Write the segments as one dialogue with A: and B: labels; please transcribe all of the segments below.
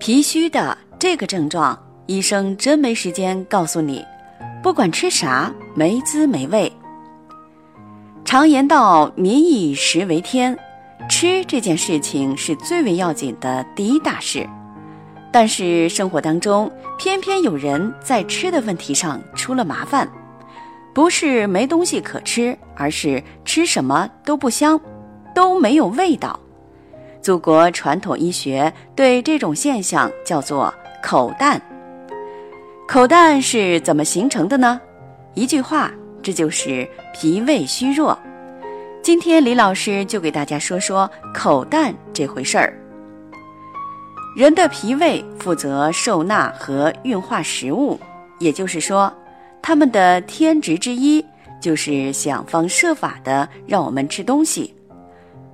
A: 脾虚的这个症状，医生真没时间告诉你，不管吃啥没滋没味。常言道，民以食为天，吃这件事情是最为要紧的第一大事。但是生活当中，偏偏有人在吃的问题上出了麻烦，不是没东西可吃，而是吃什么都不香，都没有味道。祖国传统医学对这种现象叫做口淡。口淡是怎么形成的呢？一句话，这就是脾胃虚弱。今天李老师就给大家说说口淡这回事儿。人的脾胃负责受纳和运化食物，也就是说，他们的天职之一就是想方设法的让我们吃东西。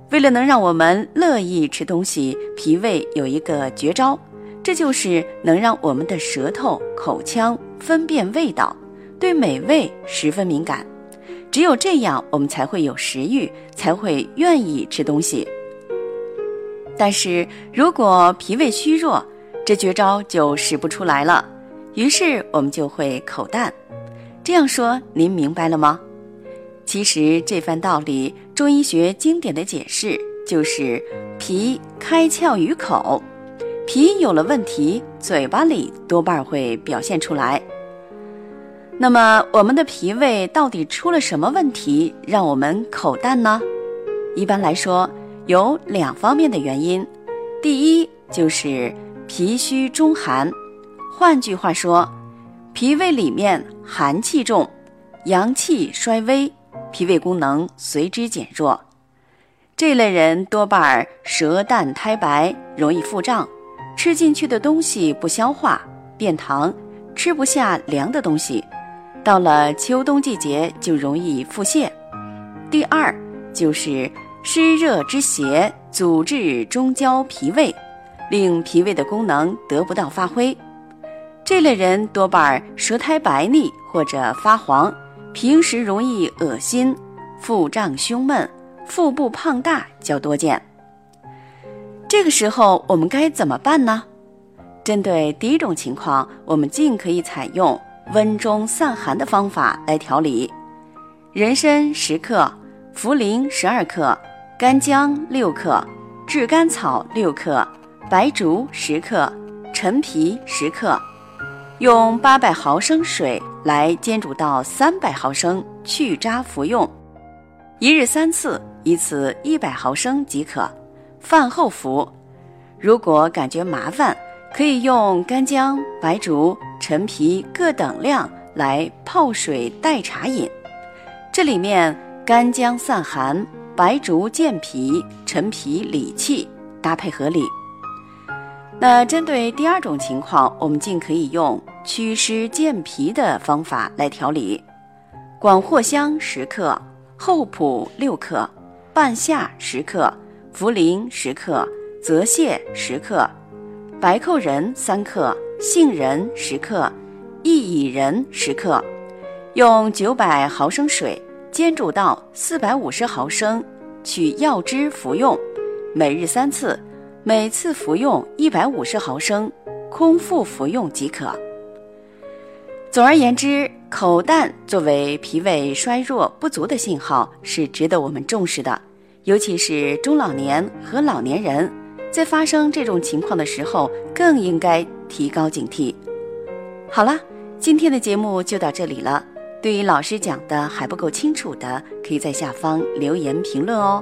A: 为了能让我们乐意吃东西，脾胃有一个绝招，这就是能让我们的舌头、口腔分辨味道，对美味十分敏感。只有这样，我们才会有食欲，才会愿意吃东西。但是如果脾胃虚弱，这绝招就使不出来了，于是我们就会口淡。这样说，您明白了吗？其实这番道理，中医学经典的解释就是脾开窍于口，脾有了问题，嘴巴里多半会表现出来。那么我们的脾胃到底出了什么问题，让我们口淡呢？一般来说有两方面的原因，第一就是脾虚中寒，换句话说，脾胃里面寒气重，阳气衰微。脾胃功能随之减弱，这类人多半舌淡苔白，容易腹胀，吃进去的东西不消化，变糖，吃不下凉的东西，到了秋冬季节就容易腹泻。第二就是湿热之邪阻滞中焦脾胃，令脾胃的功能得不到发挥，这类人多半舌苔白腻或者发黄。平时容易恶心、腹胀、胸闷、腹部胖大较多见。这个时候我们该怎么办呢？针对第一种情况，我们尽可以采用温中散寒的方法来调理：人参十克、茯苓十二克、干姜六克、炙甘草六克、白术十克、陈皮十克。用八百毫升水来煎煮到三百毫升，去渣服用，一日三次，一次一百毫升即可。饭后服。如果感觉麻烦，可以用干姜、白术、陈皮各等量来泡水代茶饮。这里面干姜散寒，白术健脾，陈皮理气，搭配合理。那针对第二种情况，我们尽可以用祛湿健脾的方法来调理：广藿香十克，厚朴六克，半夏十克，茯苓十克，泽泻十克，白蔻仁三克，杏仁十克，薏苡仁十克，用九百毫升水煎煮到四百五十毫升，取药汁服用，每日三次。每次服用一百五十毫升，空腹服用即可。总而言之，口淡作为脾胃衰弱不足的信号，是值得我们重视的。尤其是中老年和老年人，在发生这种情况的时候，更应该提高警惕。好了，今天的节目就到这里了。对于老师讲的还不够清楚的，可以在下方留言评论哦。